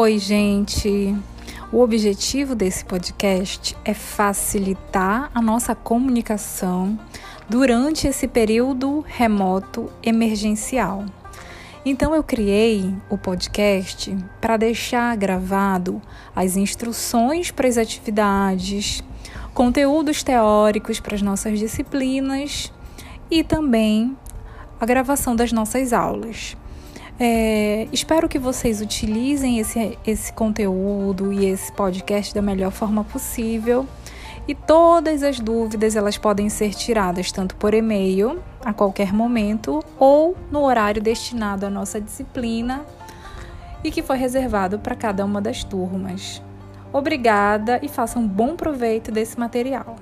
Oi, gente! O objetivo desse podcast é facilitar a nossa comunicação durante esse período remoto emergencial. Então eu criei o podcast para deixar gravado as instruções para as atividades, conteúdos teóricos para as nossas disciplinas e também a gravação das nossas aulas. É, espero que vocês utilizem esse, esse conteúdo e esse podcast da melhor forma possível. E todas as dúvidas elas podem ser tiradas tanto por e-mail a qualquer momento ou no horário destinado à nossa disciplina e que foi reservado para cada uma das turmas. Obrigada e façam um bom proveito desse material.